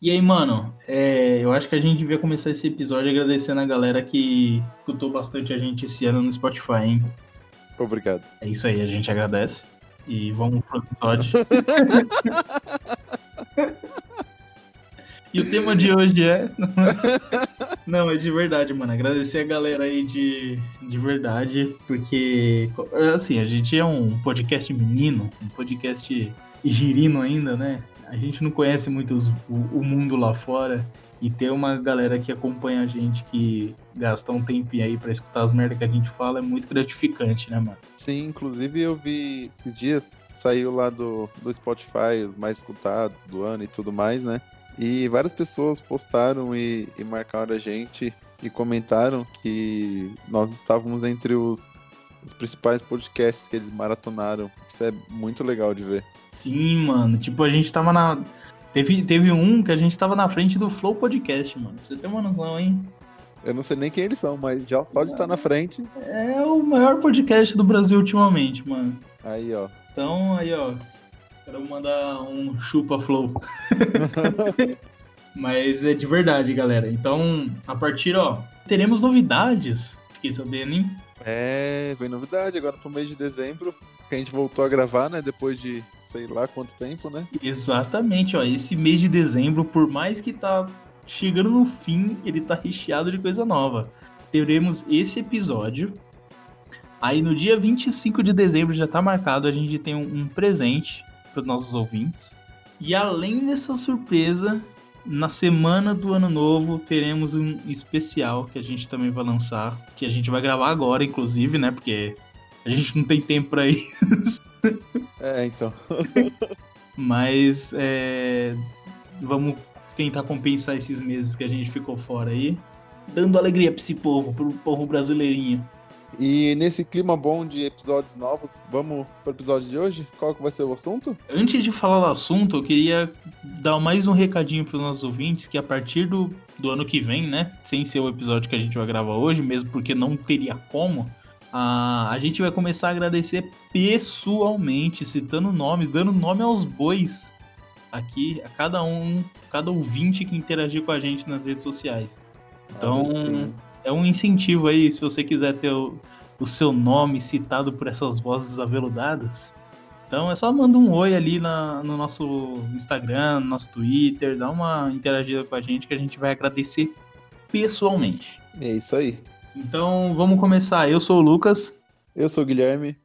E aí, mano, é, eu acho que a gente devia começar esse episódio agradecendo a galera que escutou bastante a gente esse ano no Spotify, hein? Obrigado. É isso aí, a gente agradece. E vamos pro episódio. e o tema de hoje é. Não, é de verdade, mano. Agradecer a galera aí de, de verdade, porque, assim, a gente é um podcast menino, um podcast girino ainda, né? A gente não conhece muito os, o, o mundo lá fora. E ter uma galera que acompanha a gente, que gasta um tempinho aí para escutar as merdas que a gente fala, é muito gratificante, né, mano? Sim, inclusive eu vi esses dias, saiu lá do, do Spotify, os mais escutados do ano e tudo mais, né? E várias pessoas postaram e, e marcaram a gente e comentaram que nós estávamos entre os, os principais podcasts que eles maratonaram. Isso é muito legal de ver. Sim, mano. Tipo, a gente tava na. Teve, teve um que a gente tava na frente do Flow Podcast, mano. Pra você ter uma noção, hein? Eu não sei nem quem eles são, mas já só de estar na frente. É o maior podcast do Brasil ultimamente, mano. Aí, ó. Então, aí, ó. Quero mandar um chupa Flow. mas é de verdade, galera. Então, a partir, ó, teremos novidades. Fiquei sabendo, hein? É, vem novidade agora pro mês de dezembro. Que a gente voltou a gravar, né? Depois de sei lá quanto tempo, né? Exatamente, ó. Esse mês de dezembro, por mais que tá chegando no fim, ele tá recheado de coisa nova. Teremos esse episódio. Aí no dia 25 de dezembro já tá marcado, a gente tem um, um presente para os nossos ouvintes. E além dessa surpresa, na semana do ano novo teremos um especial que a gente também vai lançar, que a gente vai gravar agora, inclusive, né? Porque a gente não tem tempo para isso. É, então. Mas é, vamos tentar compensar esses meses que a gente ficou fora aí, dando alegria para esse povo, pro povo brasileirinho. E nesse clima bom de episódios novos, vamos pro episódio de hoje? Qual que vai ser o assunto? Antes de falar do assunto, eu queria dar mais um recadinho para os nossos ouvintes que a partir do, do ano que vem, né, sem ser o episódio que a gente vai gravar hoje, mesmo porque não teria como, a, a gente vai começar a agradecer pessoalmente, citando nomes, dando nome aos bois aqui, a cada um, cada ouvinte que interagir com a gente nas redes sociais. Então, é um incentivo aí, se você quiser ter o, o seu nome citado por essas vozes aveludadas. Então é só mandar um oi ali na, no nosso Instagram, no nosso Twitter, dá uma interagida com a gente que a gente vai agradecer pessoalmente. É isso aí. Então vamos começar. Eu sou o Lucas. Eu sou o Guilherme.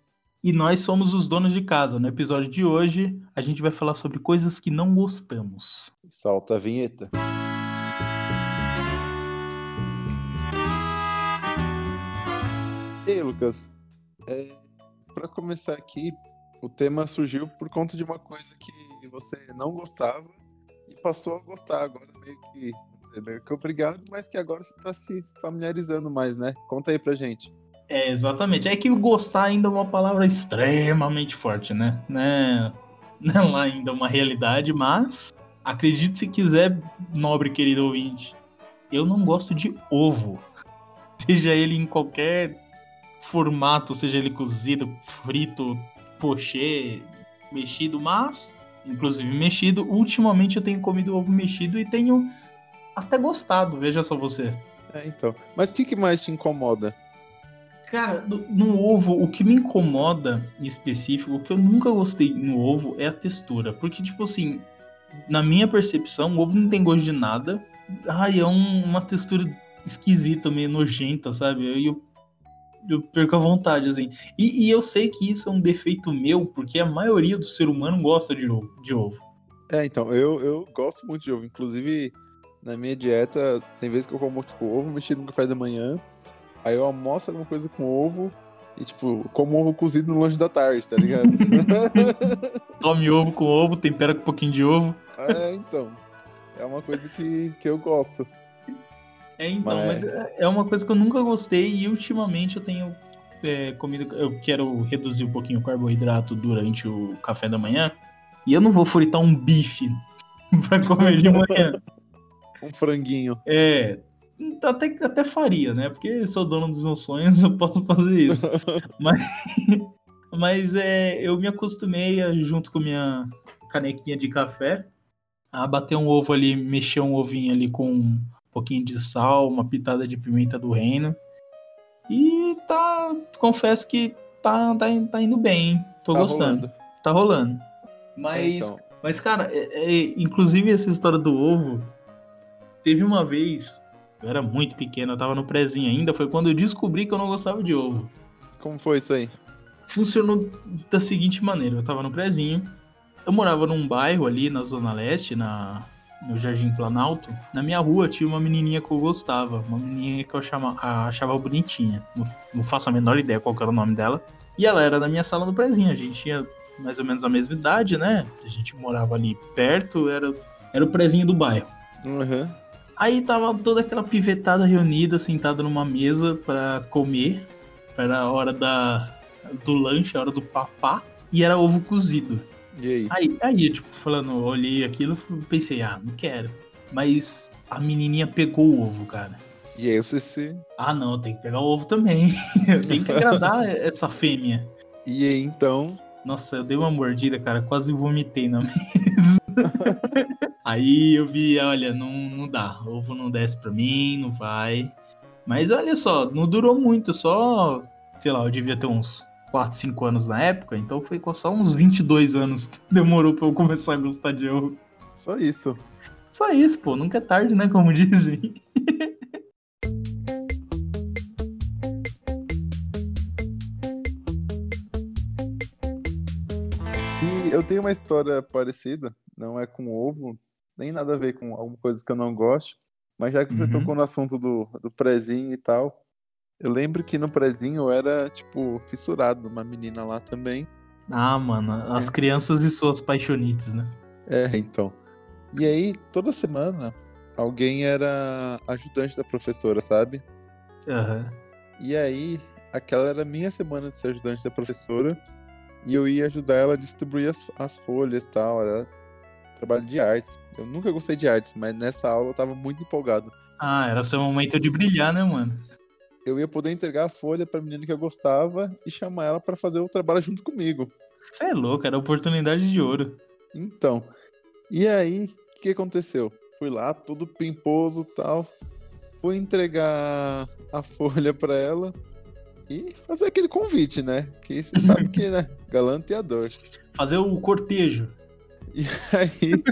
E nós somos os donos de casa. No episódio de hoje, a gente vai falar sobre coisas que não gostamos. Salta a vinheta. E aí, Lucas? É, para começar aqui, o tema surgiu por conta de uma coisa que você não gostava e passou a gostar agora, meio que meio que obrigado, mas que agora você está se familiarizando mais, né? Conta aí pra gente. É, exatamente. É que o gostar ainda é uma palavra extremamente forte, né? né? Não é ainda uma realidade, mas acredite se quiser, nobre querido ouvinte. Eu não gosto de ovo. Seja ele em qualquer formato, seja ele cozido, frito, pochê, mexido, mas, inclusive mexido, ultimamente eu tenho comido ovo mexido e tenho até gostado, veja só você. É, então. Mas o que, que mais te incomoda? Cara, no, ovo, o que me incomoda em específico, o que eu nunca gostei no ovo é a textura. Porque, tipo assim, na minha percepção, o ovo não tem gosto de nada. Ai, é um, uma textura esquisita, meio nojenta, sabe? Eu, eu, eu perco a vontade, assim. E, e, eu sei que isso é um defeito meu, porque a maioria do ser humano gosta de ovo. De ovo. É, então, eu, eu gosto muito de ovo. Inclusive, na minha dieta, tem vezes que eu como tipo, ovo mexido no café da manhã, aí eu almoço alguma coisa com ovo e, tipo, como ovo cozido no lanche da tarde, tá ligado? Tome ovo com ovo, tempera com um pouquinho de ovo. É, então. É uma coisa que, que eu gosto. É, então, mas... mas é uma coisa que eu nunca gostei e ultimamente eu tenho é, comido. Eu quero reduzir um pouquinho o carboidrato durante o café da manhã. E eu não vou fritar um bife pra comer de manhã. Um franguinho. É. Até, até faria, né? Porque sou dono dos meus sonhos, eu posso fazer isso. mas mas é, eu me acostumei, junto com minha canequinha de café, a bater um ovo ali, mexer um ovinho ali com um pouquinho de sal, uma pitada de pimenta do reino. E tá, confesso que tá, tá, tá indo bem, hein? Tô Tá gostando. rolando. Tá rolando. É, Mas, então. mas cara, é- é- inclusive essa história do ovo, teve uma vez, eu era muito pequeno, eu tava no prezinho ainda, foi quando eu descobri que eu não gostava de ovo. Como foi isso aí? Funcionou da seguinte maneira, eu tava no prezinho, eu morava num bairro ali na Zona Leste, na, no Jardim Planalto. Na minha rua tinha uma menininha que eu gostava, uma menininha que eu chama, a- achava bonitinha. Não, não faço a menor ideia qual era o nome dela. E ela era da minha sala do prezinho, a gente tinha mais ou menos a mesma idade, né? A gente morava ali perto, era, era o prezinho do bairro. Uhum. Aí tava toda aquela pivetada reunida, sentada numa mesa pra comer. Era a hora da, do lanche, a hora do papá. E era ovo cozido. E aí? Aí, aí, tipo, falando, olhei aquilo pensei, ah, não quero. Mas a menininha pegou o ovo, cara. E aí você se. Ah, não, tem que pegar o ovo também. Tenho que agradar essa fêmea. E aí então. Nossa, eu dei uma mordida, cara, quase vomitei na mesa. Aí eu vi, olha, não, não dá. Ovo não desce pra mim, não vai. Mas olha só, não durou muito, só, sei lá, eu devia ter uns 4, 5 anos na época, então foi só uns 22 anos que demorou pra eu começar a gostar de ovo. Só isso. Só isso, pô, nunca é tarde, né, como dizem. eu tenho uma história parecida, não é com ovo, nem nada a ver com alguma coisa que eu não gosto, mas já que você Uhum. tocou no assunto do, do prezinho e tal, eu lembro que no prezinho eu era, tipo, fissurado numa menina lá também. Ah, mano, as crianças e suas paixonites, né? É, então. E aí, toda semana, alguém era ajudante da professora, sabe? Aham. E aí, aquela era a minha semana de ser ajudante da professora. E eu ia ajudar ela a distribuir as, as folhas e tal. Era trabalho de artes. Eu nunca gostei de artes, mas nessa aula eu tava muito empolgado. Ah, era seu momento de brilhar, né, mano? Eu ia poder entregar a folha pra menina que eu gostava e chamar ela pra fazer o trabalho junto comigo. Você é louco, era oportunidade de ouro. Então, e aí, o que aconteceu? Fui lá, todo pimposo e tal. Fui entregar a folha pra ela e fazer aquele convite, né? Que você sabe que, né? Galanteador. Fazer o cortejo. E aí,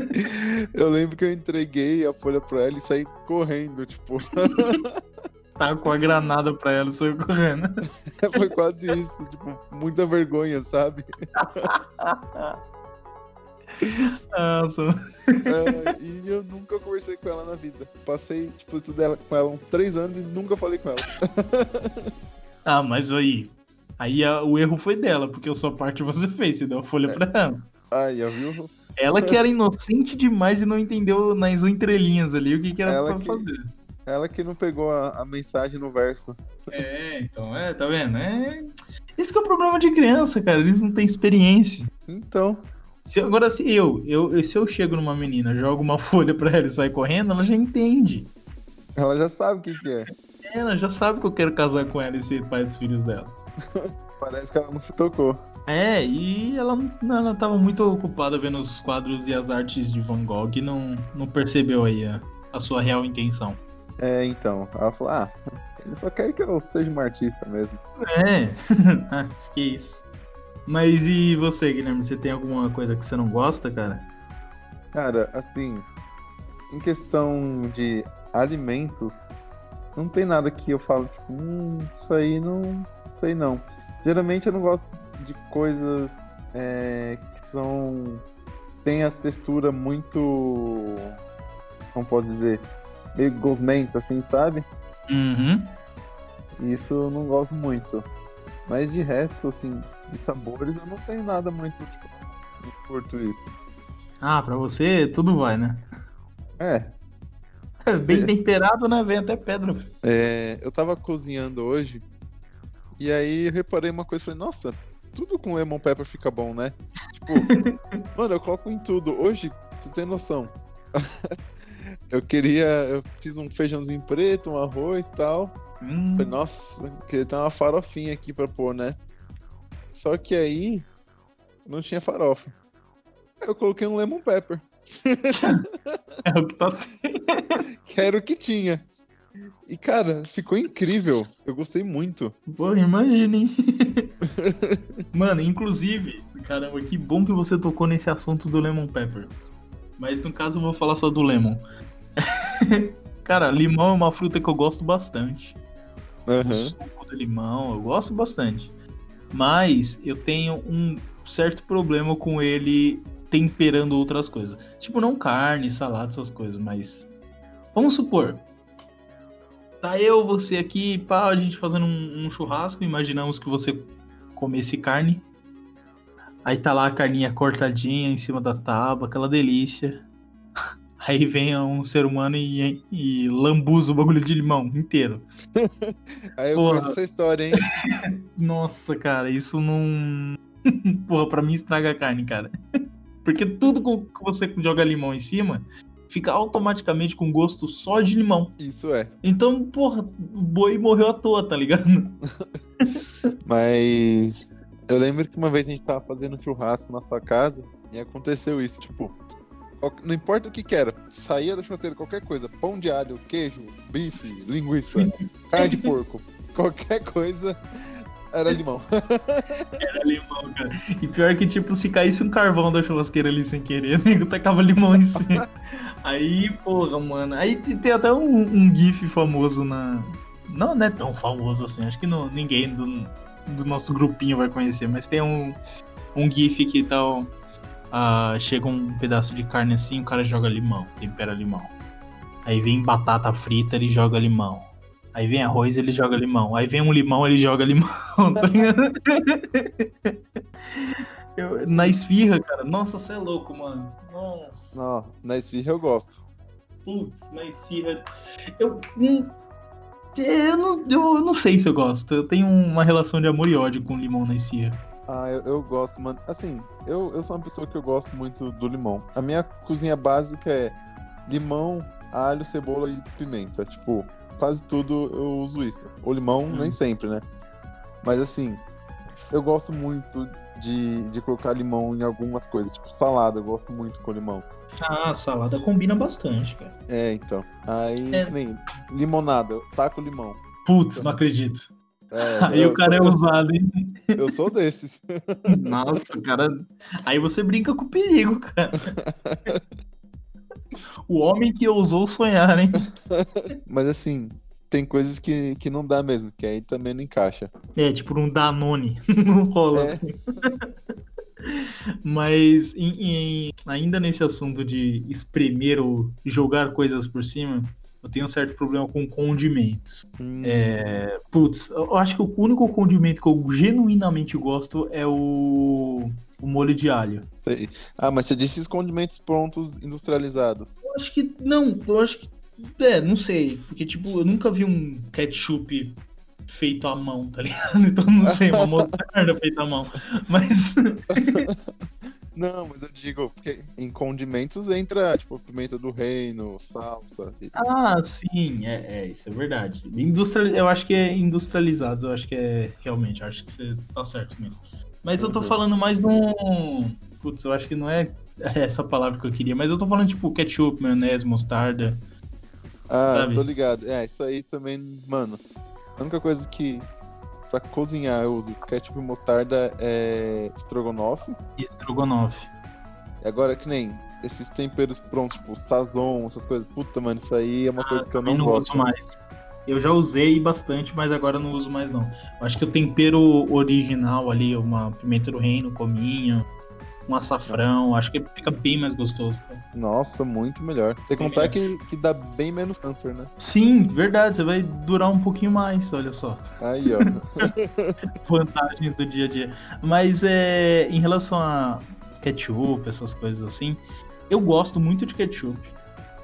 eu lembro que eu entreguei a folha pra ela e saí correndo, tipo, Tá com a granada pra ela e saiu correndo. foi quase isso, tipo, muita vergonha, sabe? Nossa. É, e eu nunca conversei com ela na vida. Passei, tipo, tudo ela, com ela uns três anos e nunca falei com ela. Ah, mas aí. Aí a- o erro foi dela, porque a sua parte você fez, você deu a folha pra ela. Ai, já viu? Ela que era inocente demais e não entendeu nas entrelinhas ali o que, que era Ela pra que- fazer. Ela que não pegou a, a mensagem no verso. É, então, é, tá vendo? É... Esse que é o problema de criança, cara. Eles não têm experiência. Então, Se, agora, se eu, eu, se eu chego numa menina, jogo uma folha pra ela e sai correndo, ela já entende. ela já sabe o que, que é. Ela já sabe que eu quero casar com ela e ser pai dos filhos dela. Parece que ela não se tocou. É, e ela, ela tava muito ocupada vendo os quadros e as artes de Van Gogh e não, não percebeu aí a, a sua real intenção. É, então. Ela falou, ah, ele só quer que eu seja uma artista mesmo. É, acho que isso. Mas e você, Guilherme? Você tem alguma coisa que você não gosta, cara? Cara, assim, em questão de alimentos, não tem nada que eu falo, tipo, hum, isso aí não sei não. Geralmente eu não gosto de coisas é, que são. tem a textura muito. como posso dizer? meio gosmenta, assim, sabe? Uhum. Isso eu não gosto muito. Mas de resto, assim, de sabores eu não tenho nada muito, tipo, não curto isso. Ah, pra você tudo vai, né? É, Bem É. temperado, né? Vem até pedra. É, eu tava cozinhando hoje e aí eu reparei uma coisa, falei, nossa, tudo com lemon pepper fica bom, né? Tipo, mano, eu coloco em tudo. Hoje, você tem noção. eu queria, eu fiz um feijãozinho preto, um arroz e tal. Hum, Falei, nossa, queria ter uma farofinha aqui pra pôr, né? Só que aí não tinha farofa. Eu coloquei um lemon pepper. É o que tá. que era o que tinha. E, cara, ficou incrível. Eu gostei muito. Pô, imagina, hein? Mano, inclusive, caramba, que bom que você tocou nesse assunto do Lemon Pepper. Mas no caso eu vou falar só do Lemon. Cara, limão é uma fruta que eu gosto bastante. Uhum. O suco de limão, eu gosto bastante. Mas eu tenho um certo problema com ele temperando outras coisas. Tipo, não carne, salada, essas coisas, mas. Vamos supor. Tá eu, você aqui, pá, a gente fazendo um, um churrasco. Imaginamos que você comesse carne. Aí tá lá a carninha cortadinha em cima da tábua, aquela delícia. Aí vem um ser humano e, e lambuza o bagulho de limão inteiro. Aí eu Porra. conheço essa história, hein? Nossa, cara, isso não. Porra, pra mim estraga a carne, cara. Porque tudo que você joga limão em cima fica automaticamente com gosto só de limão. Isso é. Então, porra, o boi morreu à toa, tá ligado? Mas eu lembro que uma vez a gente tava fazendo churrasco na sua casa e aconteceu isso, tipo, não importa o que que era, saía da churrasqueira qualquer coisa, pão de alho, queijo, bife, linguiça, carne de porco, qualquer coisa era limão. Era limão, cara. E pior que, tipo, se caísse um carvão da churrasqueira ali sem querer, o nego tacava limão em cima. Aí, porra, mano. Aí tem até um, um GIF famoso na. Não, não é tão famoso assim. Acho que não, ninguém do, do nosso grupinho vai conhecer, mas tem um, um GIF que tal. ah, chega um pedaço de carne assim, o cara joga limão, tempera limão. Aí vem batata frita, ele joga limão. Aí vem arroz, ele joga limão. Aí vem um limão, ele joga limão. tá? Eu- na esfirra, cara. Nossa, você é louco, mano. Nossa. Não, na esfirra eu gosto. Putz, na esfirra. Eu. hum, Eu não, eu não sei se eu gosto. Eu tenho uma relação de amor e ódio com limão na esfirra. Ah, eu, eu gosto, mano. Assim, eu, eu sou uma pessoa que eu gosto muito do limão. A minha cozinha básica é limão, alho, cebola e pimenta. Tipo, quase tudo eu uso isso. O limão, Hum. nem sempre, né? Mas assim, eu gosto muito de, de colocar limão em algumas coisas. Tipo, salada, eu gosto muito com limão. Ah, salada combina bastante, cara. É, então. Aí, É. nem limonada, eu taco limão. Putz, não acredito. É, Aí eu o cara é ousado, hein? Eu sou desses. Nossa, o cara. Aí você brinca com o perigo, cara. O homem que ousou sonhar, hein? Mas assim, tem coisas que, que não dá mesmo, que aí também não encaixa. É, tipo um Danone. Não rola. É. Mas em- em- ainda nesse assunto de espremer ou jogar coisas por cima, eu tenho um certo problema com condimentos. Hum, É, putz, eu acho que o único condimento que eu genuinamente gosto é o, o molho de alho. sei. Ah, mas você disse os condimentos prontos, industrializados. Eu acho que. Não, eu acho que. É, não sei. Porque, tipo, eu nunca vi um ketchup feito à mão, tá ligado? Então não sei, uma mostarda feita à mão. Mas. Não, mas eu digo, porque em condimentos entra, tipo, pimenta do reino, salsa. e- Ah, sim, é, é, isso é verdade. Industrial, eu acho que é industrializado, eu acho que é realmente, eu acho que você tá certo nisso. Mas eu tô Uhum. falando mais um. Putz, eu acho que não é essa palavra que eu queria, mas eu tô falando tipo ketchup, maionese, mostarda. Ah, Sabe? tô ligado. É, isso aí também, mano. A única coisa que pra cozinhar eu uso ketchup e mostarda é estrogonofe. e estrogonofe. E agora que nem esses temperos prontos, tipo sazon, essas coisas. Puta, mano, isso aí é uma coisa que eu não, não gosto. mais. Eu já usei bastante, mas agora não uso mais não. Eu acho que o tempero original ali, uma pimenta do reino, cominho, um açafrão, acho que fica bem mais gostoso. cara. Nossa, muito melhor. Bem contar que, que dá bem menos câncer, né? Sim, verdade, você vai durar um pouquinho mais, olha só. Aí, ó. vantagens do dia a dia. Mas é, em relação a ketchup, essas coisas assim, eu gosto muito de ketchup.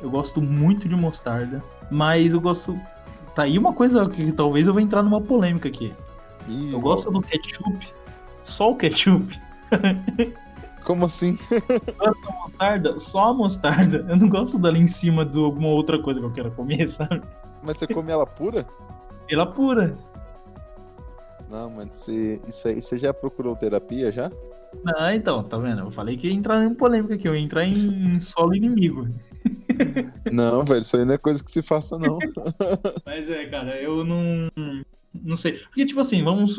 Eu gosto muito de mostarda. Mas eu gosto. Tá aí uma coisa que talvez eu vou entrar numa polêmica aqui. Ih, Eu gosto do ketchup, só o ketchup. Como assim? Mostarda, só a mostarda. Eu não gosto dela em cima de alguma outra coisa que eu queira comer, sabe? Mas você come ela pura? Ela pura. Não, mano, você, isso aí, você já procurou terapia já? Não, então, tá vendo? Eu falei que ia entrar em polêmica aqui, eu ia entrar em solo inimigo. Não, velho, isso aí não é coisa que se faça, não. Mas é, cara, eu não. Não sei. Porque, tipo assim, vamos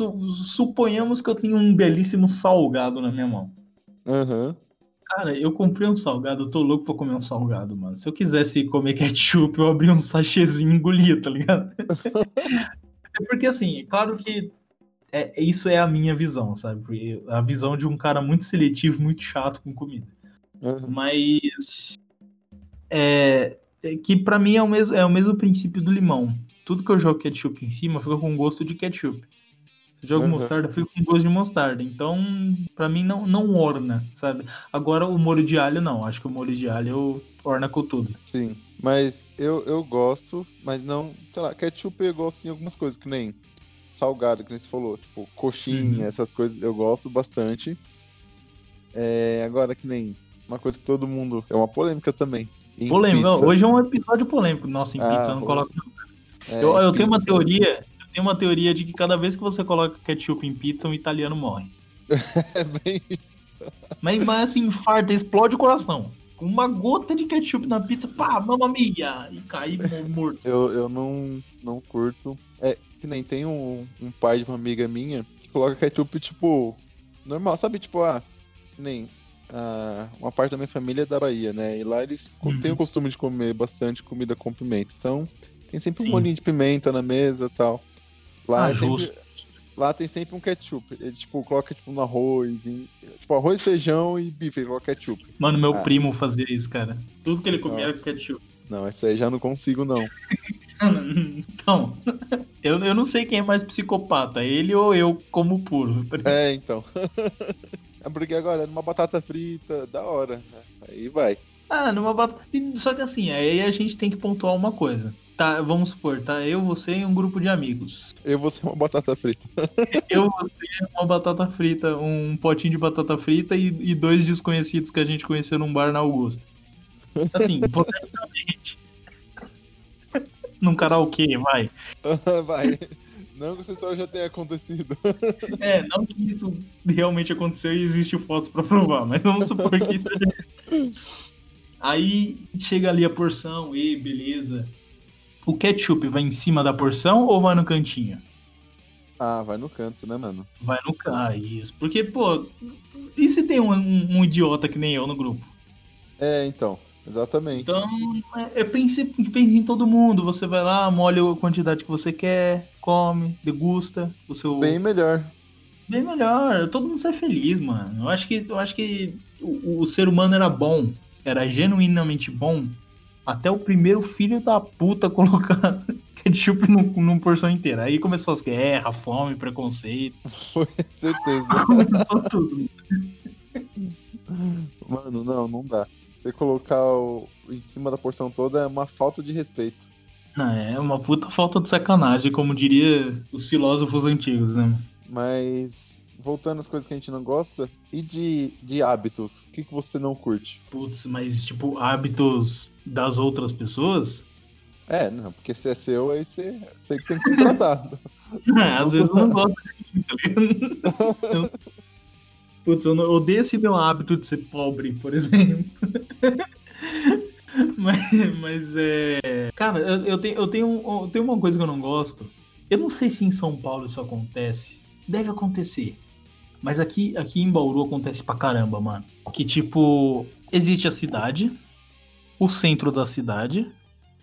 suponhamos que eu tenho um belíssimo salgado na minha mão. Aham. Uhum. Cara, eu comprei um salgado, eu tô louco pra comer um salgado, mano. Se eu quisesse comer ketchup, eu abria um sachêzinho e engolia, tá ligado? é porque, assim, é claro que é, isso é a minha visão, sabe? Porque a visão de um cara muito seletivo, muito chato com comida. Uhum. Mas. É, é que para mim é o, mesmo, é o mesmo princípio do limão. Tudo que eu jogo ketchup em cima fica com gosto de ketchup. Se eu jogo uhum. mostarda, fica com gosto de mostarda. Então, para mim, não, não orna, sabe? Agora, o molho de alho, não. Acho que o molho de alho orna com tudo. Sim, mas eu, eu gosto, mas não... Sei lá, ketchup eu gosto em algumas coisas, que nem salgado, que nem você falou. Tipo, coxinha, uhum. essas coisas eu gosto bastante. É, agora, que nem uma coisa que todo mundo... É uma polêmica também. Polêmica. Hoje é um episódio polêmico. Nossa, em ah, pizza eu não coloco... É, eu, eu tenho uma teoria tem uma teoria de que cada vez que você coloca ketchup em pizza, um italiano morre. é bem isso. Mas, mas assim, infarta, explode o coração. Com uma gota de ketchup na pizza, pá, mamma mia! E cai morto. Eu, eu não, não curto. É, que nem tem um, um pai de uma amiga minha que coloca ketchup, tipo, normal, sabe? Tipo, ah, nem ah, uma parte da minha família é da Bahia, né? E lá eles uhum. têm o costume de comer bastante comida com pimenta. Então, tem sempre Sim. um bolinho de pimenta na mesa e tal. Lá, ah, é sempre, lá tem sempre um ketchup. Ele, tipo, coloca tipo, no arroz. Tipo, arroz, feijão e bife, ele coloca ketchup. Mano, meu ah. primo fazia isso, cara. Tudo que ele comia Nossa. era ketchup. Não, esse aí já não consigo, não. então, eu, eu não sei quem é mais psicopata, ele ou eu como puro. É, então. é porque agora, numa batata frita, da hora. Né? Aí vai. Ah, numa batata. Só que assim, aí a gente tem que pontuar uma coisa. Tá, vamos supor, tá eu, você e um grupo de amigos. Eu, você uma batata frita. eu, você, uma batata frita, um potinho de batata frita e, e dois desconhecidos que a gente conheceu num bar na Augusta. Assim, hipoteticamente. num karaokê, vai. vai. Não que essa história já tenha acontecido. É, não que isso realmente aconteceu e existe fotos pra provar, mas vamos supor que isso é... Aí chega ali a porção, e beleza o ketchup vai em cima da porção ou vai no cantinho? Ah, vai no canto, né, mano? Vai no canto, ah, isso. Porque, pô, e se tem um, um, um, idiota que nem eu no grupo? É, então, exatamente. Então, é, eu pense, pense em todo mundo. Você vai lá, molha a quantidade que você quer, come, degusta o seu. Bem melhor. Bem melhor. Todo mundo sai feliz, mano. Eu acho que, eu acho que o, o ser humano era bom, era genuinamente bom até o primeiro filho da puta colocar ketchup num, num porção inteira. Aí começou as guerras, fome, preconceito. Foi, certeza. começou tudo. Mano, não, não dá. Você colocar o, em cima da porção toda é uma falta de respeito. Não, é uma puta falta de sacanagem, como diria os filósofos antigos, né? Mas, voltando às coisas que a gente não gosta, e de, de hábitos? O que, que você não curte? Putz, mas tipo, hábitos das outras pessoas. É, não, porque se é seu, aí você, você tem que se tratar. é, às vezes eu não gosto de mim, tá ligado? Putz, eu, não, eu odeio esse meu hábito de ser pobre, por exemplo. mas, mas é. Cara, eu, eu, tenho, eu, tenho, eu tenho uma coisa que eu não gosto. Eu não sei se em São Paulo isso acontece. Deve acontecer. Mas aqui, aqui em Bauru acontece pra caramba, mano. Que tipo, existe a cidade, o centro da cidade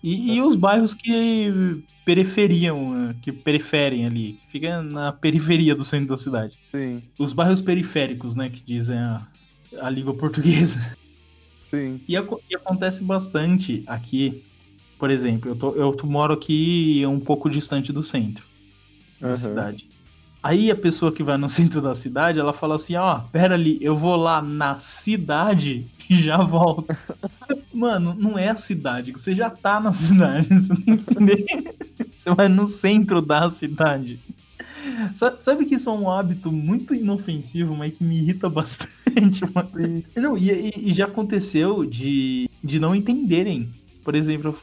e, e os bairros que periferiam, né, que periferem ali, fica na periferia do centro da cidade. Sim. Os bairros periféricos, né, que dizem a, a língua portuguesa. Sim. E, e, acontece bastante aqui. Por exemplo, eu, tô, eu moro aqui um pouco distante do centro da uhum. cidade. Aí a pessoa que vai no centro da cidade, ela fala assim, ó, oh, pera ali, eu vou lá na cidade e já volto. Mano, não é a cidade, você já tá na cidade, você não entendeu? Você vai no centro da cidade. Sabe que isso é um hábito muito inofensivo, mas que me irrita bastante, mano. Não, e, e, já aconteceu de, de não entenderem. Por exemplo,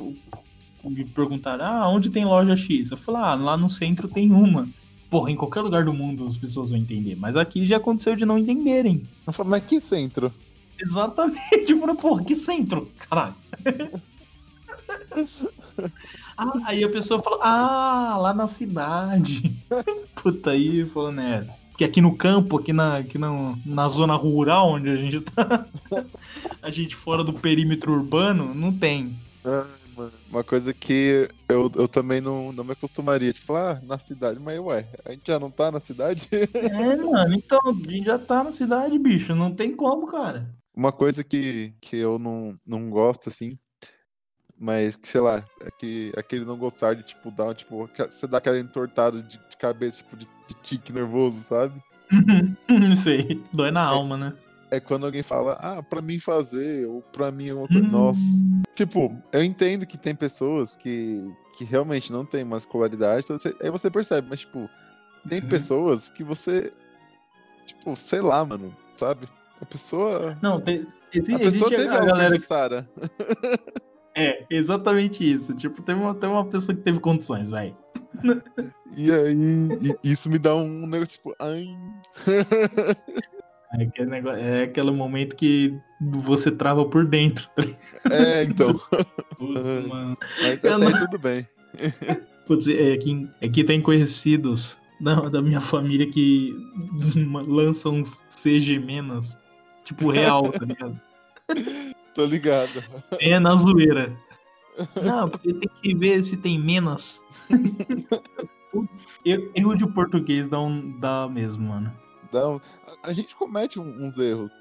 me perguntaram, ah, onde tem loja X? Eu falo, ah, lá no centro tem uma porra, em qualquer lugar do mundo as pessoas vão entender. Mas aqui já aconteceu de não entenderem. Eu falo, mas que centro? Exatamente, tipo, porra, que centro? Caralho. ah, aí a pessoa fala, ah, lá na cidade. Puta aí, falou, né? Porque aqui no campo, aqui na, aqui na, na zona rural onde a gente tá, a gente fora do perímetro urbano, não tem. Ah, uma coisa que eu, eu também não, não me acostumaria. Tipo, ah, na cidade, mas ué, a gente já não tá na cidade? É, mano, então, a gente já tá na cidade, bicho. Não tem como, cara. Uma coisa que, que eu não, não gosto, assim, mas que, sei lá, é que aquele não gostar de, tipo, dar, tipo, você dá aquela entortada de, de cabeça, tipo, de, de, tique nervoso, sabe? Sei, dói na é, alma, né? É quando alguém fala, ah, pra mim fazer, ou pra mim é uma coisa. Hum. Nossa. Tipo, eu entendo que tem pessoas que, que realmente não tem uma escolaridade, então você, aí você percebe, mas, tipo, tem uhum. pessoas que você. Tipo, sei lá, mano, sabe? A pessoa. Não, tem, existe, a pessoa teve a galera que... Sara. É, exatamente isso. Tipo, tem uma, tem uma pessoa que teve condições, vai. E aí, isso me dá um negócio tipo, ai. É aquele, negócio, é aquele momento que você trava por dentro. Tá é, então. Putz, mano. Mas até não... tudo bem. Putz, é que, é que tem conhecidos da, da minha família que lançam uns CG menos, tipo real, tá ligado? Tô ligado. É na zoeira. Não, porque tem que ver se tem menos. Putz, erro de português dá, um, dá mesmo, mano. Dá um, a gente comete uns erros.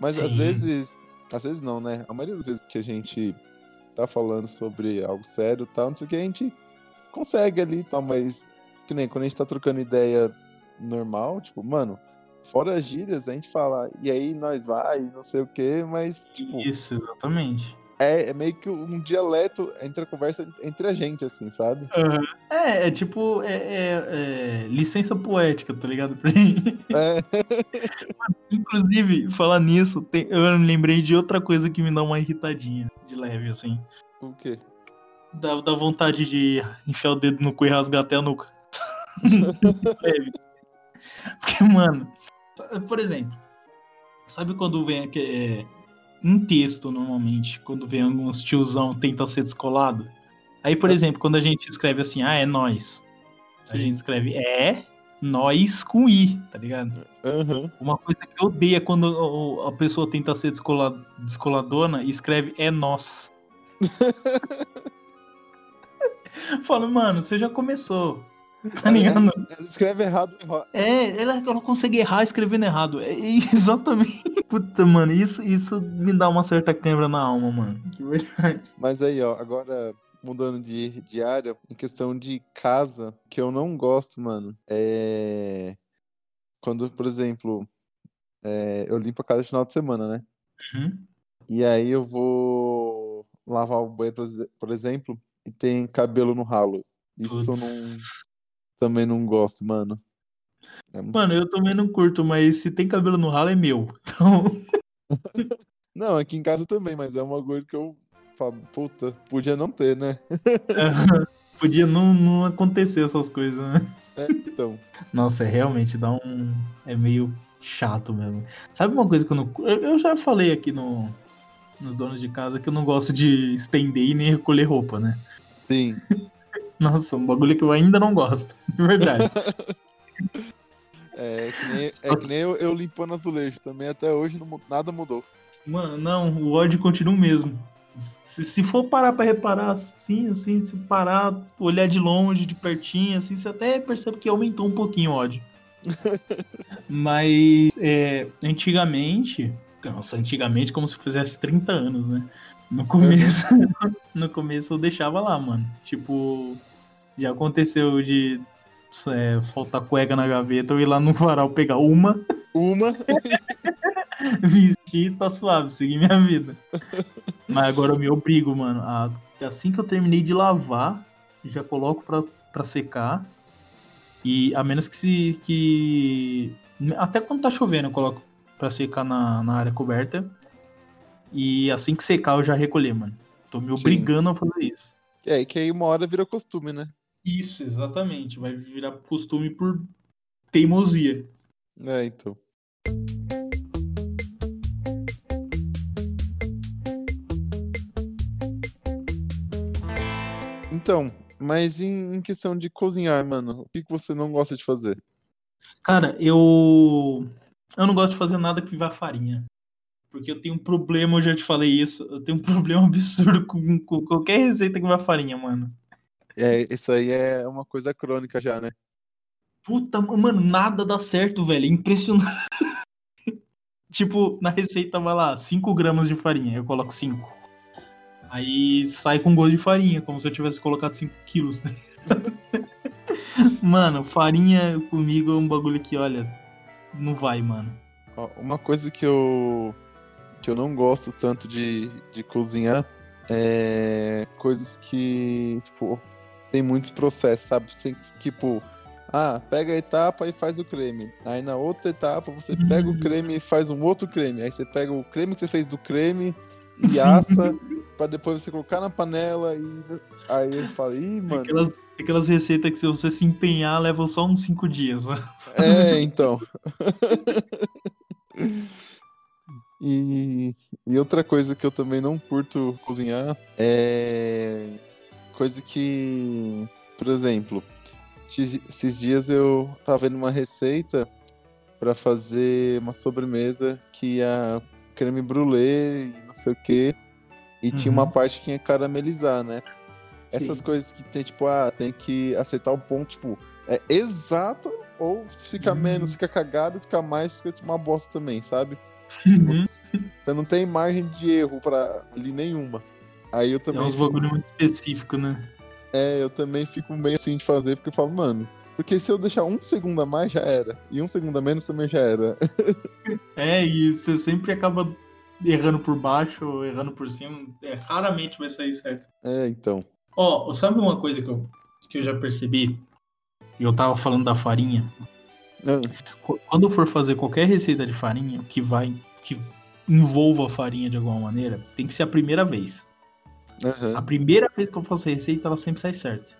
Mas Sim. às vezes. Às vezes não, né? A maioria das vezes que a gente tá falando sobre algo sério e tal, não sei o que, a gente consegue ali e tal, mas que nem quando a gente tá trocando ideia normal, tipo, mano, fora as gírias, a gente fala, e aí nós vai, não sei o que, mas. Tipo, Isso, exatamente. É, é, meio que um dialeto entre a conversa entre a gente, assim, sabe? Uhum. É, é tipo, é, é, é, licença poética, tá ligado? Pra gente. É. Inclusive, falar nisso, tem, eu me lembrei de outra coisa que me dá uma irritadinha, de leve, assim. O quê? Dá, dá vontade de enfiar o dedo no cu e rasgar até a nuca. leve. Porque, mano, por exemplo, sabe quando vem é, um texto normalmente, quando vem alguns tiozão tenta ser descolado? Aí, por é. exemplo, quando a gente escreve assim, ah, é nós. A gente escreve é nós com i, tá ligado? Uhum. Uma coisa que eu odeio é quando a pessoa tenta ser descolad descoladona e escreve é nós. Fala, mano, você já começou. Tá ligado? Ela, ela escreve errado. É, ela, ela consegue errar escrevendo errado. É, exatamente. Puta, mano, isso, isso me dá uma certa câimbra na alma, mano. De verdade. Mas aí, ó, agora mudando de, de área, em questão de casa, que eu não gosto, mano, é. Quando, por exemplo, é... eu limpo a casa no final de semana, né? Uhum. E aí eu vou lavar o banheiro, por exemplo, e tem cabelo no ralo. Isso Putz. não também não gosto, mano. É mano, eu também não curto, mas se tem cabelo no ralo é meu. Então. não, aqui em casa também, mas é uma coisa que eu falo, puta, podia não ter, né? podia não, não acontecer essas coisas, né? É, então. Nossa, é realmente dá um. É meio chato mesmo. Sabe uma coisa que eu não. Eu já falei aqui no, nos donos de casa que eu não gosto de estender e nem recolher roupa, né? Sim. Nossa, um bagulho que eu ainda não gosto. De verdade. é, que nem, é que nem eu, eu, limpando azulejo. Também até hoje não, nada mudou. Mano, não, o ódio continua o mesmo. Se, se for parar pra reparar assim, assim, se parar, olhar de longe, de pertinho, assim, você até percebe que aumentou um pouquinho o ódio. Mas é, antigamente, nossa, antigamente como se fizesse 30 anos, né? No começo, no começo eu deixava lá, mano. Tipo, já aconteceu de é, faltar cueca na gaveta, eu ir lá no varal pegar uma. Uma? vestir tá suave, seguir minha vida. Mas agora eu me obrigo, mano. A, assim que eu terminei de lavar, já coloco pra, pra secar. E a menos que se. que. Até quando tá chovendo, eu coloco pra secar na, na área coberta. E assim que secar, eu já recolher, mano. Tô me obrigando Sim. a fazer isso. É, que aí uma hora vira costume, né? Isso, exatamente. Vai virar costume por teimosia. É, então. Então, mas em, questão de cozinhar, mano, o que, que você não gosta de fazer? Cara, eu. Eu não gosto de fazer nada que vá farinha. Porque eu tenho um problema, eu já te falei isso. Eu tenho um problema absurdo com, com qualquer receita que vá farinha, mano. É, isso aí é uma coisa crônica já, né? Puta, mano, nada dá certo, velho. É impressionante. tipo, na receita vai lá, 5 gramas de farinha, eu coloco 5. Aí sai com gosto de farinha, como se eu tivesse colocado 5 quilos. Né? mano, farinha comigo é um bagulho que, olha, não vai, mano. Uma coisa que eu que eu não gosto tanto de, de cozinhar é coisas que, tipo, tem muitos processos, sabe? Você tipo, ah, pega a etapa e faz o creme. Aí na outra etapa você pega o creme e faz um outro creme. Aí você pega o creme que você fez do creme e assa pra depois você colocar na panela e aí eu falo, ih, mano. Aquelas, aquelas receitas que se você se empenhar levam só uns 5 dias. Né? É, então. e, e outra coisa que eu também não curto cozinhar é coisa que, por exemplo, esses dias eu tava vendo uma receita pra fazer uma sobremesa que ia creme brulee e não sei o que e tinha uma Uhum. parte que ia caramelizar, né? Essas Sim. coisas que tem, tipo, ah, tem que acertar o ponto, tipo, é exato ou fica Hum. menos, fica cagado, fica mais, fica tipo, uma bosta também, sabe? Uhum. Você, você não tem margem de erro pra ali nenhuma. Aí eu É também, uns fico, bagulho muito específico, né? é, eu também fico meio assim de fazer, porque eu falo, mano, porque se eu deixar um segundo a mais, já era. E um segundo a menos também já era. É, e você sempre acaba errando por baixo ou errando por cima. É, raramente vai sair certo. É, então. Ó, sabe uma coisa que eu, que eu já percebi? E eu tava falando da farinha. Ah, Qu- Quando eu for fazer qualquer receita de farinha que vai. que envolva a farinha de alguma maneira, tem que ser a primeira vez. Aham. A primeira vez que eu faço a receita, ela sempre sai certa.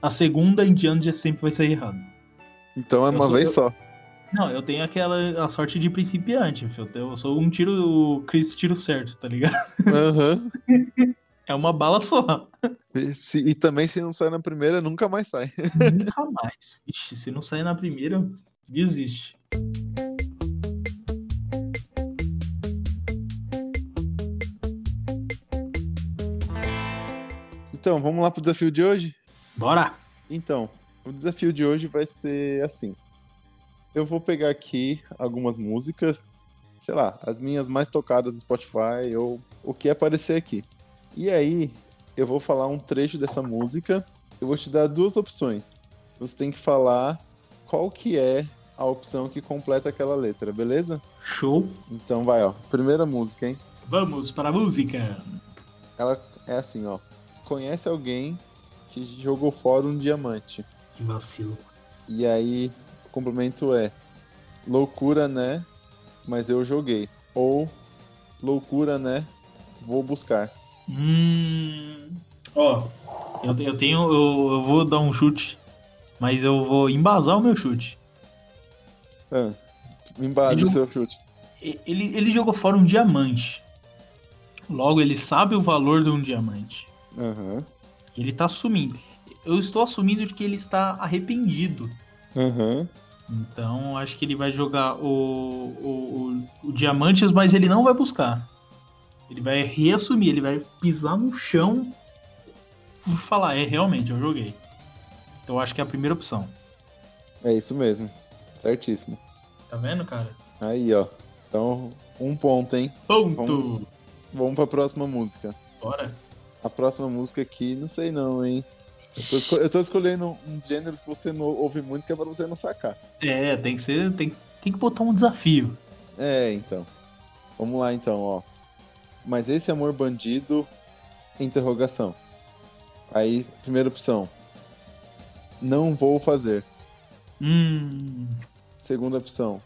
A segunda em diante já sempre vai sair errado. Então é Eu uma vez eu- só. Não, eu tenho aquela a sorte de principiante, filho. Eu sou um tiro, o Chris tiro certo, tá ligado? Aham. É uma bala só. E, se- e também se não sai na primeira, nunca mais sai. Nunca mais. Ixi, se não sair na primeira, desiste. Então, vamos lá pro desafio de hoje? Bora! Então, o desafio de hoje vai ser assim. Eu vou pegar aqui algumas músicas, sei lá, as minhas mais tocadas do Spotify ou o que aparecer aqui. E aí, eu vou falar um trecho dessa música. Eu vou te dar duas opções. Você tem que falar qual que é a opção que completa aquela letra, beleza? Show! Então vai, ó. Primeira música, hein? Vamos para a música! Ela é assim, ó. Conhece alguém que jogou fora um diamante. Que vacilo. E aí, o complemento é loucura, né? Mas eu joguei. Ou loucura, né? Vou buscar. Hum. Ó, eu, eu tenho. Eu, eu vou dar um chute, mas eu vou embasar o meu chute. Ah, embase Ele- seu chute. Ele, ele jogou fora um diamante. Logo, ele sabe o valor de um diamante. Aham. Ele tá assumindo. Eu estou assumindo de que ele está arrependido. Aham. Então, acho que ele vai jogar o, o, o, o Diamantes, mas ele não vai buscar. Ele vai reassumir, ele vai pisar no chão e falar: é, realmente, eu joguei. Então, eu acho que é a primeira opção. É isso mesmo. Certíssimo. Tá vendo, cara? Aí, ó. Então, um ponto, hein? Ponto! Vamos- Vamos pra próxima música. Bora. A próxima música aqui, não sei não, hein? Eu tô, esco- eu tô escolhendo uns gêneros que você não ouve muito, que é pra você não sacar. É, tem que ser. Tem, tem que botar um desafio. É, então. Vamos lá, então, ó. Mas esse amor bandido, interrogação. Aí, primeira opção. Não vou fazer. Hum. Segunda opção.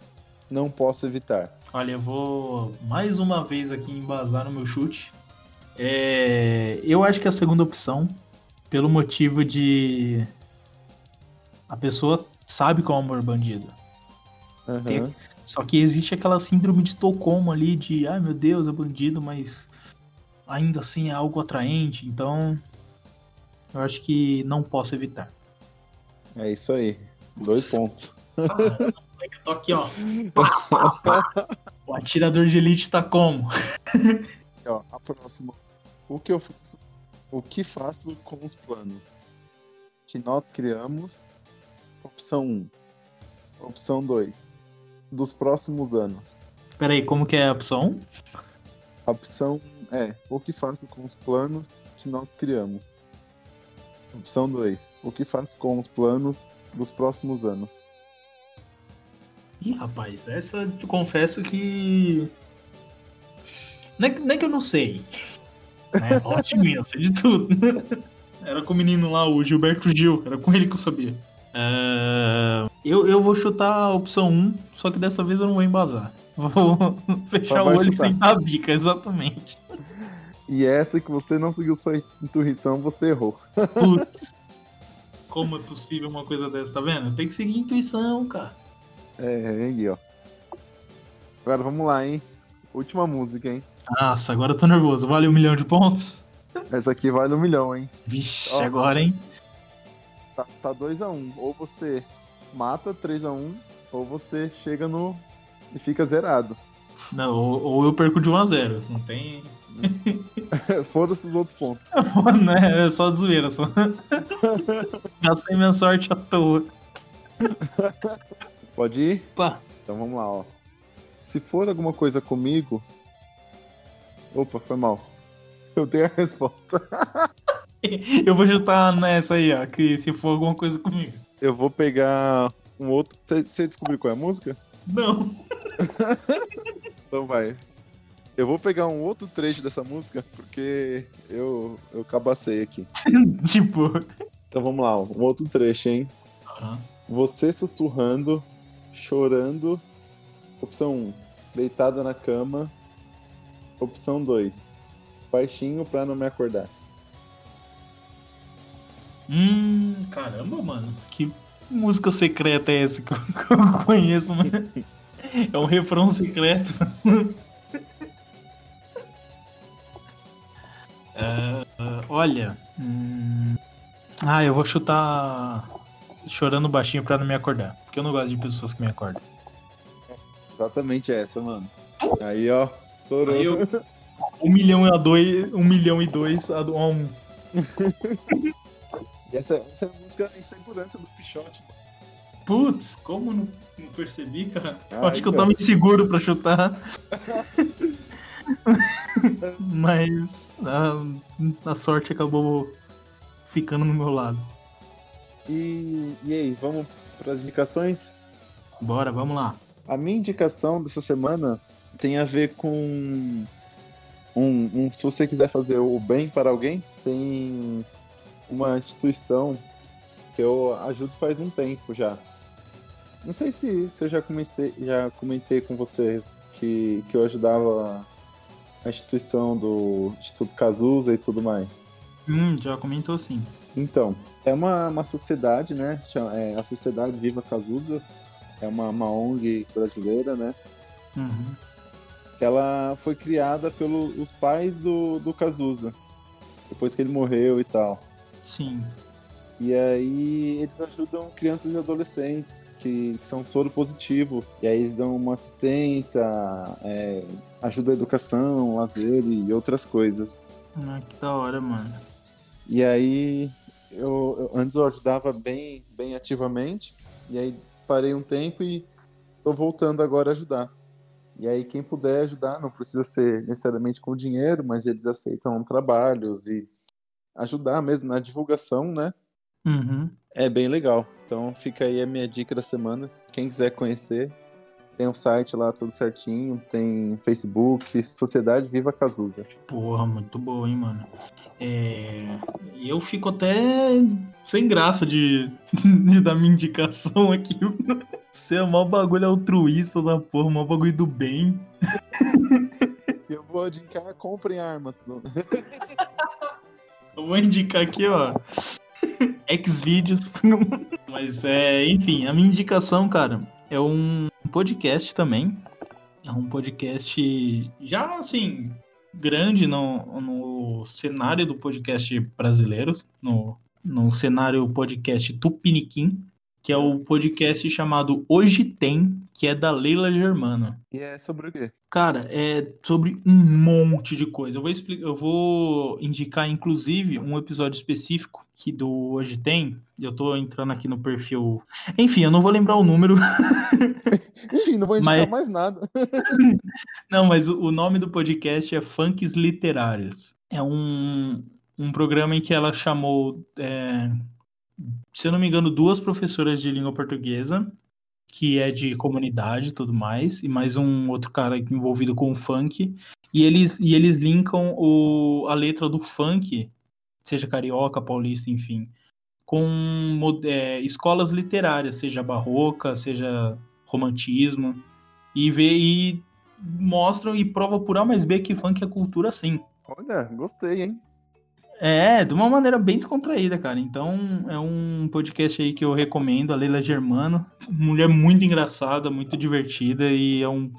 Não posso evitar. Olha, eu vou mais uma vez aqui embasar no meu chute. É, eu acho que a segunda opção, pelo motivo de. A pessoa sabe qual é o amor bandido. Aham. Só que existe aquela síndrome de Estocolmo ali de, ai meu Deus, é bandido, mas ainda assim é algo atraente, então eu acho que não posso evitar. É isso aí. Dois pontos. Ah, é eu tô aqui, ó. Pá, pá, pá. O atirador de elite tá como? Ó, a próxima. O que eu faço? O que faço com os planos que nós criamos? Opção 1. Opção 2. Dos próximos anos. Peraí, como que é a opção? A opção é o que faço com os planos que nós criamos. Opção 2. O que faço com os planos dos próximos anos. Ih, rapaz, essa eu confesso que. Não é, que- não é que eu não sei. É ótimo, eu sei de tudo. Era com o menino lá, o Gilberto Gil, era com ele que eu sabia. É, Eu, eu vou chutar a opção 1, só que dessa vez eu não vou embasar. Vou fechar o olho e chutar. sentar a bica, exatamente. E essa que você não seguiu sua intuição, você errou. Putz. Como é possível uma coisa dessa, tá vendo? Tem que seguir a intuição, cara. É, aí, ó. Agora vamos lá, hein? Última música, hein? Nossa, agora eu tô nervoso. Vale um milhão de pontos? Essa aqui vale um milhão, hein? Vixe, Ó. agora, hein? Tá, tá 2x1. Ou você mata 3x1, ou você chega no. e fica zerado. Não, ou, ou eu perco de 1 a 0. Não tem. Foda-se os outros pontos. né? É só zoeira, só. Gastei minha sorte à toa. Pode ir? Pá. Então vamos lá, ó. Se for alguma coisa comigo. Opa, foi mal. Eu dei a resposta. Eu vou chutar nessa aí, ó. Que se for alguma coisa comigo. Eu vou pegar um outro. Você descobriu qual é a música? Não. Então vai. Eu vou pegar um outro trecho dessa música, porque eu, eu cabacei aqui. tipo. Então vamos lá, um outro trecho, hein? Você sussurrando, chorando. Opção 1, deitada na cama. Opção 2, baixinho pra não me acordar. Hum, caramba, mano. Que música secreta é essa que eu, que eu conheço, mano? É um refrão secreto. É, olha. hum, Ah, eu vou chutar chorando baixinho pra não me acordar. Porque eu não gosto de pessoas que me acordam. Exatamente essa, mano. Aí, ó, estourou. Aí eu- Um milhão a dois. Um milhão e dois a do- a um. E essa, essa é a música em segurança do Pichote. Putz, como não, não percebi, cara? Eu acho que eu tava inseguro pra chutar. Mas a, a sorte acabou ficando no meu lado. E, e aí, vamos para as indicações? Bora, vamos lá. A minha indicação dessa semana tem a ver com um, um- se você quiser fazer o bem para alguém, tem uma instituição que eu ajudo faz um tempo já. Não sei se, se eu já comecei, já comentei com você que, que eu ajudava a instituição do Instituto Cazuza e tudo mais. Hum, já comentou sim. Então, é uma, uma sociedade, né? É a Sociedade Viva Cazuza. É uma, uma ONG brasileira, né? Uhum. Ela foi criada pelos pais do, do Cazuza, depois que ele morreu e tal. Sim. E aí eles ajudam crianças e adolescentes que, que são soro positivo. E aí eles dão uma assistência, é, ajuda à educação, lazer e outras coisas. Ah, que da hora, mano. E aí eu, eu- antes eu ajudava bem, bem ativamente, e aí parei um tempo e tô voltando agora a ajudar. E aí quem puder ajudar, não precisa ser necessariamente com dinheiro, mas eles aceitam trabalhos e ajudar mesmo na divulgação, né? Uhum. É bem legal. Então fica aí a minha dica das semanas. Quem quiser conhecer, tem um site lá tudo certinho, tem Facebook, Sociedade Viva Cazuza. Porra, muito boa, hein, mano. É... e Eu fico até sem graça de, de dar minha indicação aqui. Você é mó bagulho altruísta da porra, mó bagulho do bem. Eu vou indicar, comprem armas. Eu vou indicar aqui, ó. Xvideos. Mas é, enfim, a minha indicação, cara, é um podcast também. É um podcast já assim, grande no, no cenário do podcast brasileiro, no, no cenário podcast Tupiniquim que é o podcast chamado Hoje Tem, que é da Leila Germano. E é sobre o quê? Cara, é sobre um monte de coisa. Eu vou explicar, eu vou indicar inclusive um episódio específico que do Hoje Tem. Eu tô entrando aqui no perfil. Enfim, eu não vou lembrar o número. Enfim, não vou indicar mas... mais nada. não, mas o nome do podcast é Funks Literários. É um, um programa em que ela chamou é, se eu não me engano, duas professoras de língua portuguesa, que é de comunidade e tudo mais, e mais um outro cara envolvido com o funk. E eles, e eles linkam o, a letra do funk, seja carioca, paulista, enfim, com é, escolas literárias, seja barroca, seja romantismo, e vê e mostram e prova por A mais B que funk é cultura sim. Olha, gostei, hein? É, de uma maneira bem descontraída, cara. Então, é um podcast aí que eu recomendo, a Leila Germano. Mulher muito engraçada, muito divertida e é um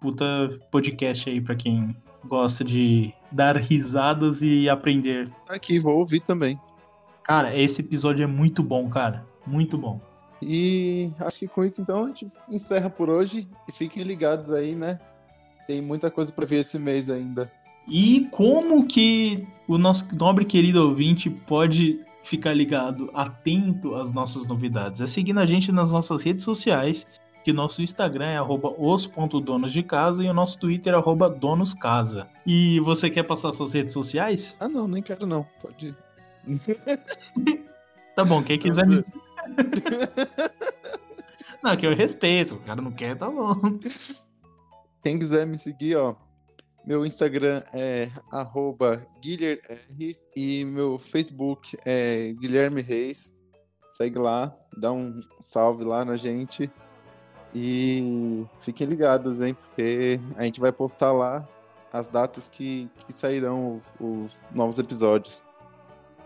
puta podcast aí para quem gosta de dar risadas e aprender. Aqui, vou ouvir também. Cara, esse episódio é muito bom, cara. Muito bom. E acho que com isso, então, a gente encerra por hoje. E fiquem ligados aí, né? Tem muita coisa para ver esse mês ainda. E como que o nosso nobre querido ouvinte pode ficar ligado, atento às nossas novidades? É seguindo a gente nas nossas redes sociais, que nosso Instagram é os.donos de casa e o nosso Twitter é donoscasa. E você quer passar suas redes sociais? Ah não, nem quero não. Pode. tá bom, quem quiser me... Não, que eu respeito, o cara não quer, tá bom. Quem quiser me seguir, ó, meu Instagram é guilherme e meu Facebook é Guilherme Reis. Segue lá, dá um salve lá na gente. E fiquem ligados, hein? Porque a gente vai postar lá as datas que, que sairão os, os novos episódios.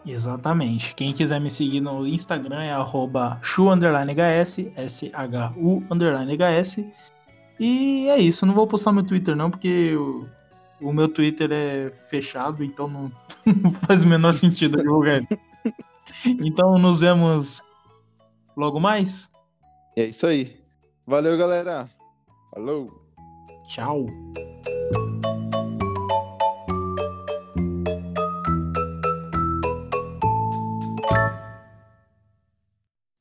Exatamente. Quem quiser me seguir no Instagram é arroba shu_hs, S-H-U HS. E é isso, não vou postar meu Twitter não, porque o meu Twitter é fechado, então não, não faz o menor sentido divulgar. então nos vemos logo mais. É isso aí. Valeu, galera. Falou. Tchau.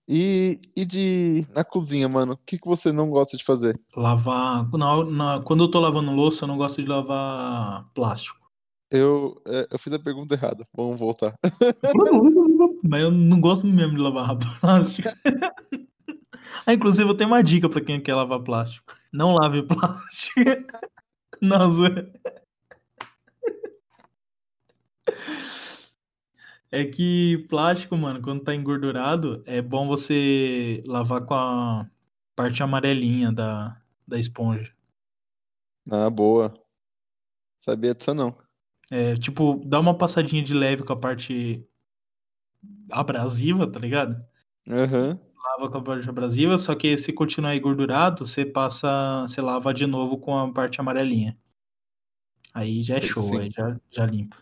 E, e de na cozinha, mano, o que, que você não gosta de fazer? Lavar. Na, na, quando eu tô lavando louça, eu não gosto de lavar plástico. Eu, é, eu fiz a pergunta errada. Vamos voltar. Mas eu não gosto mesmo de lavar plástico. ah, inclusive, eu tenho uma dica pra quem quer lavar plástico. Não lave plástico. Não, zoeira. É que plástico, mano, quando tá engordurado, é bom você lavar com a parte amarelinha da, da esponja. Ah, boa. Sabia disso não. É, tipo, dá uma passadinha de leve com a parte abrasiva, tá ligado? Aham. Uhum. Lava com a parte abrasiva, só que se continuar engordurado, você passa, você lava de novo com a parte amarelinha. Aí já é show, aí já, já limpa.